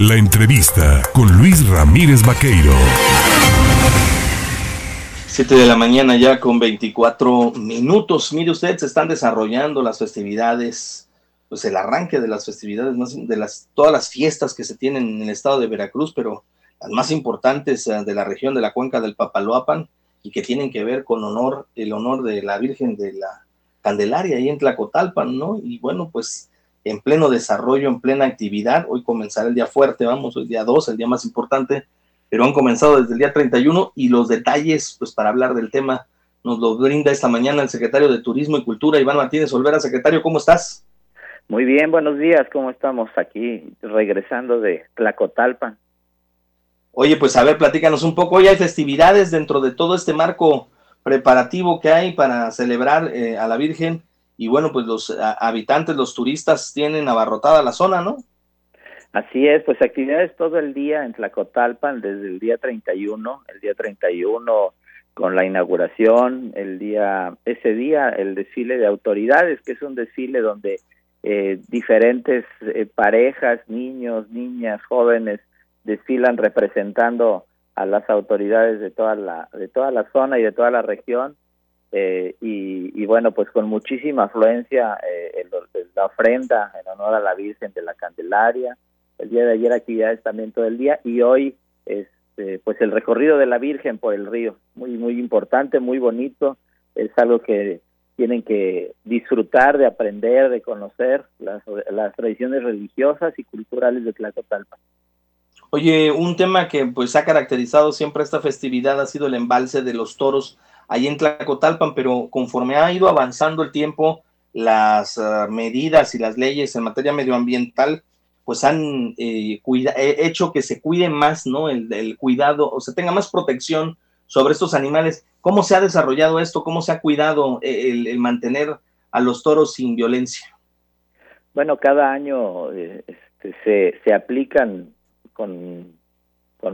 La entrevista con Luis Ramírez Vaqueiro. 7 de la mañana ya con 24 minutos. Mire usted, se están desarrollando las festividades, pues el arranque de las festividades, de las, todas las fiestas que se tienen en el estado de Veracruz, pero las más importantes eh, de la región de la cuenca del Papaloapan y que tienen que ver con honor, el honor de la Virgen de la Candelaria ahí en Tlacotalpan, ¿no? Y bueno, pues en pleno desarrollo, en plena actividad, hoy comenzará el día fuerte, vamos, el día 2, el día más importante, pero han comenzado desde el día 31 y los detalles, pues para hablar del tema, nos lo brinda esta mañana el secretario de Turismo y Cultura, Iván Martínez Olvera. Secretario, ¿cómo estás? Muy bien, buenos días, ¿cómo estamos aquí regresando de Tlacotalpan? Oye, pues a ver, platícanos un poco. Hoy hay festividades dentro de todo este marco preparativo que hay para celebrar eh, a la Virgen y bueno, pues los habitantes, los turistas tienen abarrotada la zona, ¿no? Así es, pues actividades todo el día en Tlacotalpan, desde el día 31, el día 31 con la inauguración, el día, ese día el desfile de autoridades, que es un desfile donde eh, diferentes eh, parejas, niños, niñas, jóvenes desfilan representando a las autoridades de toda la de toda la zona y de toda la región eh, y, bueno pues con muchísima afluencia eh, la ofrenda en honor a la Virgen de la Candelaria. El día de ayer actividades también todo el día y hoy este pues el recorrido de la Virgen por el río. Muy muy importante muy bonito. Es algo que tienen que disfrutar de aprender de conocer las, las tradiciones religiosas y culturales de Tlacotalpan. Oye, un tema que pues ha caracterizado siempre esta festividad ha sido el embalse de los toros ahí en Tlacotalpan, pero conforme ha ido avanzando el tiempo, las ah, medidas y las leyes en materia medioambiental pues han eh, hecho que se cuide más, ¿no? El, cuidado, o se tenga más protección sobre estos animales. ¿Cómo se ha desarrollado esto? ¿Cómo se ha cuidado eh, el, mantener a los toros sin violencia? Bueno, cada año eh, este, se, se aplican con,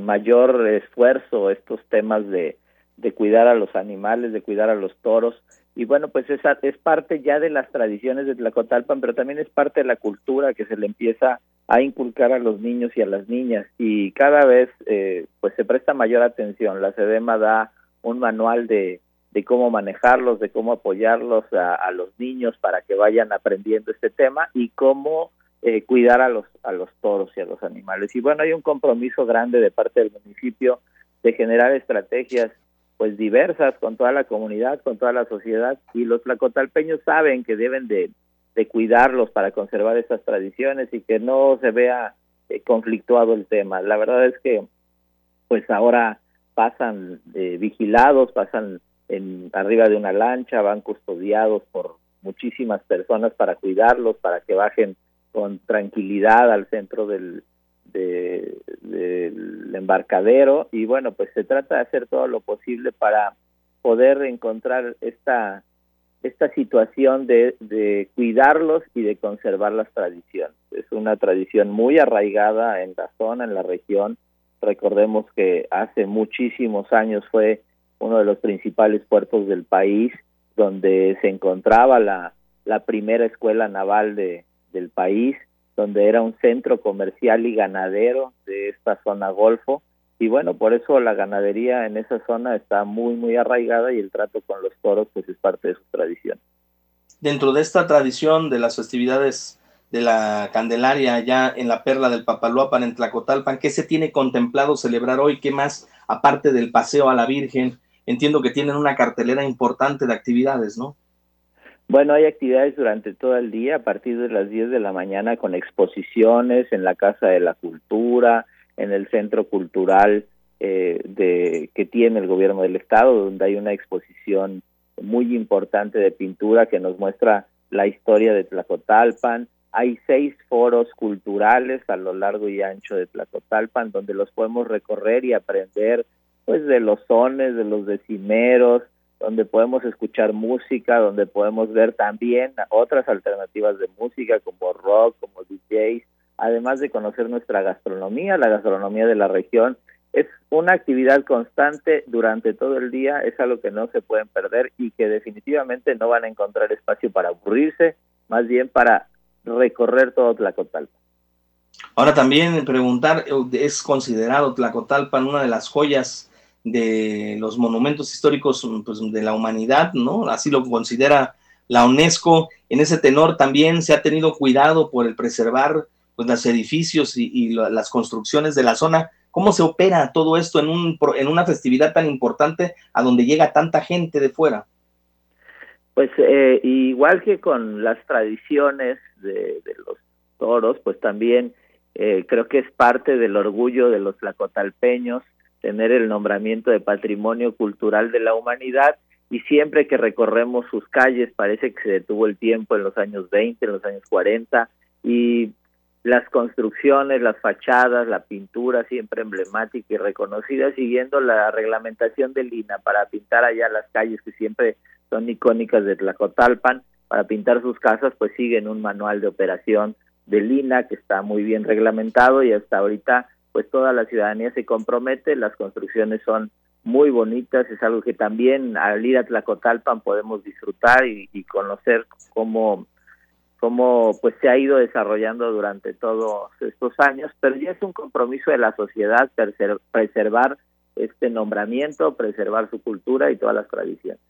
mayor esfuerzo estos temas de, de cuidar a los animales, de cuidar a los toros. Y bueno, pues esa es parte ya de las tradiciones de Tlacotalpan, pero también es parte de la cultura que se le empieza a inculcar a los niños y a las niñas. Y cada vez eh, pues se presta mayor atención. La SEDEMA da un manual de, de cómo manejarlos, de cómo apoyarlos a, a, los niños para que vayan aprendiendo este tema y cómo eh, cuidar a los a los toros y a los animales y bueno hay un compromiso grande de parte del municipio de generar estrategias pues diversas con toda la comunidad con toda la sociedad y los tlacotalpeños saben que deben de, de cuidarlos para conservar estas tradiciones y que no se vea eh, conflictuado el tema. La verdad es que pues ahora pasan eh, vigilados pasan en arriba de una lancha van custodiados por muchísimas personas para cuidarlos para que bajen con tranquilidad al centro del, del embarcadero y bueno, pues se trata de hacer todo lo posible para poder encontrar esta esta situación de, de cuidarlos y de conservar las tradiciones. Es una tradición muy arraigada en la zona, en la región. Recordemos que hace muchísimos años fue uno de los principales puertos del país, donde se encontraba la, la primera escuela naval de, del país, donde era un centro comercial y ganadero de esta zona Golfo. Y bueno, por eso la ganadería en esa zona está muy, muy arraigada y el trato con los toros pues es parte de su tradición. Dentro de esta tradición de las festividades de la Candelaria ya en la perla del Papaloapan en Tlacotalpan, ¿qué se tiene contemplado celebrar hoy? ¿Qué más aparte del paseo a la Virgen? Entiendo que tienen una cartelera importante de actividades, ¿no? Bueno, hay actividades durante todo el día, a partir de las 10 de la mañana, con exposiciones en la Casa de la Cultura, en el Centro Cultural eh, de, que tiene el Gobierno del Estado, donde hay una exposición muy importante de pintura que nos muestra la historia de Tlacotalpan. Hay seis foros culturales a lo largo y ancho de Tlacotalpan, donde los podemos recorrer y aprender pues de los sones, de los decimeros, donde podemos escuchar música, donde podemos ver también otras alternativas de música como rock, como DJs, además de conocer nuestra gastronomía, la gastronomía de la región. Es una actividad constante durante todo el día, es algo que no se pueden perder y que definitivamente no van a encontrar espacio para aburrirse, más bien para recorrer todo Tlacotalpa. Ahora también preguntar, es considerado Tlacotalpan una de las joyas de los monumentos históricos pues, de la humanidad, ¿no? Así lo considera la UNESCO. En ese tenor también se ha tenido cuidado por el preservar pues, los edificios y, las construcciones de la zona. ¿Cómo se opera todo esto en, un, en una festividad tan importante a donde llega tanta gente de fuera? Pues eh, igual que con las tradiciones de, de los toros, pues también eh, creo que es parte del orgullo de los tlacotalpeños tener el nombramiento de Patrimonio Cultural de la Humanidad y siempre que recorremos sus calles parece que se detuvo el tiempo en los años 20, en los años 40 y las construcciones, las fachadas, la pintura siempre emblemática y reconocida siguiendo la reglamentación del INA para pintar allá las calles que siempre son icónicas de Tlacotalpan, para pintar sus casas pues siguen un manual de operación del INA que está muy bien reglamentado y hasta ahorita pues toda la ciudadanía se compromete, las construcciones son muy bonitas, es algo que también al ir a Tlacotalpan podemos disfrutar y, conocer cómo, cómo pues se ha ido desarrollando durante todos estos años, pero ya es un compromiso de la sociedad preservar este nombramiento, preservar su cultura y todas las tradiciones.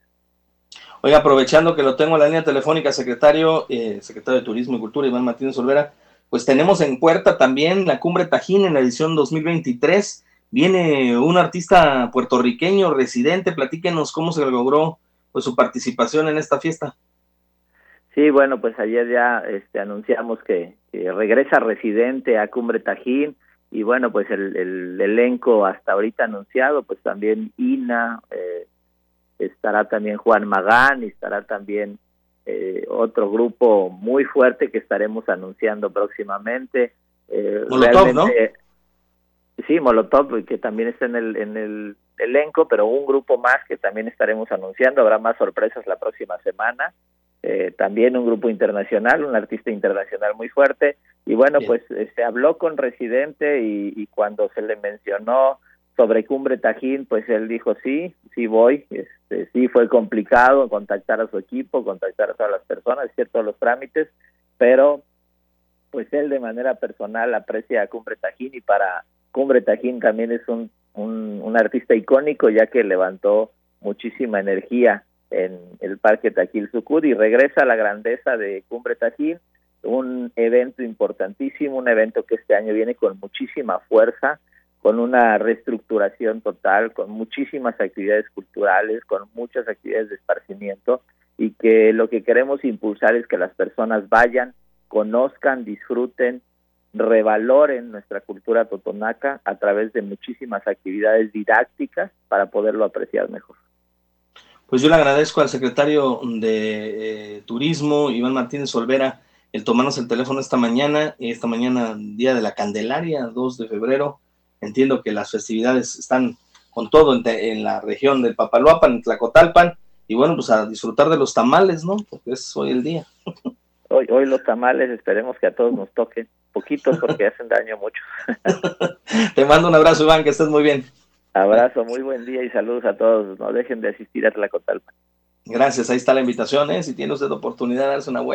Oiga, aprovechando que lo tengo en la línea telefónica, secretario, eh, secretario de Turismo y Cultura, Iván Martínez Olvera, pues tenemos en puerta también la Cumbre Tajín en la edición 2023. Viene un artista puertorriqueño residente, platíquenos cómo se logró pues su participación en esta fiesta. Sí, bueno, pues ayer ya este, anunciamos que, regresa residente a Cumbre Tajín y bueno, pues el, elenco hasta ahorita anunciado, pues también Ina, eh, estará también Juan Magán y estará también eh, otro grupo muy fuerte que estaremos anunciando próximamente. Eh, Molotov, ¿no? Sí, Molotov, que también está en el, en el elenco, pero un grupo más que también estaremos anunciando. Habrá más sorpresas la próxima semana. Eh, también un grupo internacional, un artista internacional muy fuerte. Y bueno, pues se habló con Residente y, y, cuando se le mencionó sobre Cumbre Tajín, pues él dijo sí, sí voy. Este, sí fue complicado contactar a su equipo, contactar a todas las personas, cierto los trámites, pero pues él de manera personal aprecia a Cumbre Tajín y para Cumbre Tajín también es un, un, artista icónico ya que levantó muchísima energía en el Parque Taquil Sucud y regresa a la grandeza de Cumbre Tajín, un evento importantísimo, un evento que este año viene con muchísima fuerza, con una reestructuración total, con muchísimas actividades culturales, con muchas actividades de esparcimiento y que lo que queremos impulsar es que las personas vayan, conozcan, disfruten, revaloren nuestra cultura totonaca a través de muchísimas actividades didácticas para poderlo apreciar mejor. Pues yo le agradezco al secretario de eh, Turismo, Iván Martínez Olvera, el tomarnos el teléfono esta mañana, esta mañana, día de la Candelaria, 2 de febrero, Entiendo que las festividades están con todo en, la región del Papaloapan, en Tlacotalpan, y bueno, pues a disfrutar de los tamales, ¿no? Porque es hoy el día. Hoy, hoy los tamales, esperemos que a todos nos toquen, poquitos porque hacen daño mucho. Te mando un abrazo, Iván, que estés muy bien. Abrazo, muy buen día y saludos a todos. No dejen de asistir a Tlacotalpan. Gracias, ahí está la invitación, ¿eh? Si tiene usted oportunidad de darse una vuelta.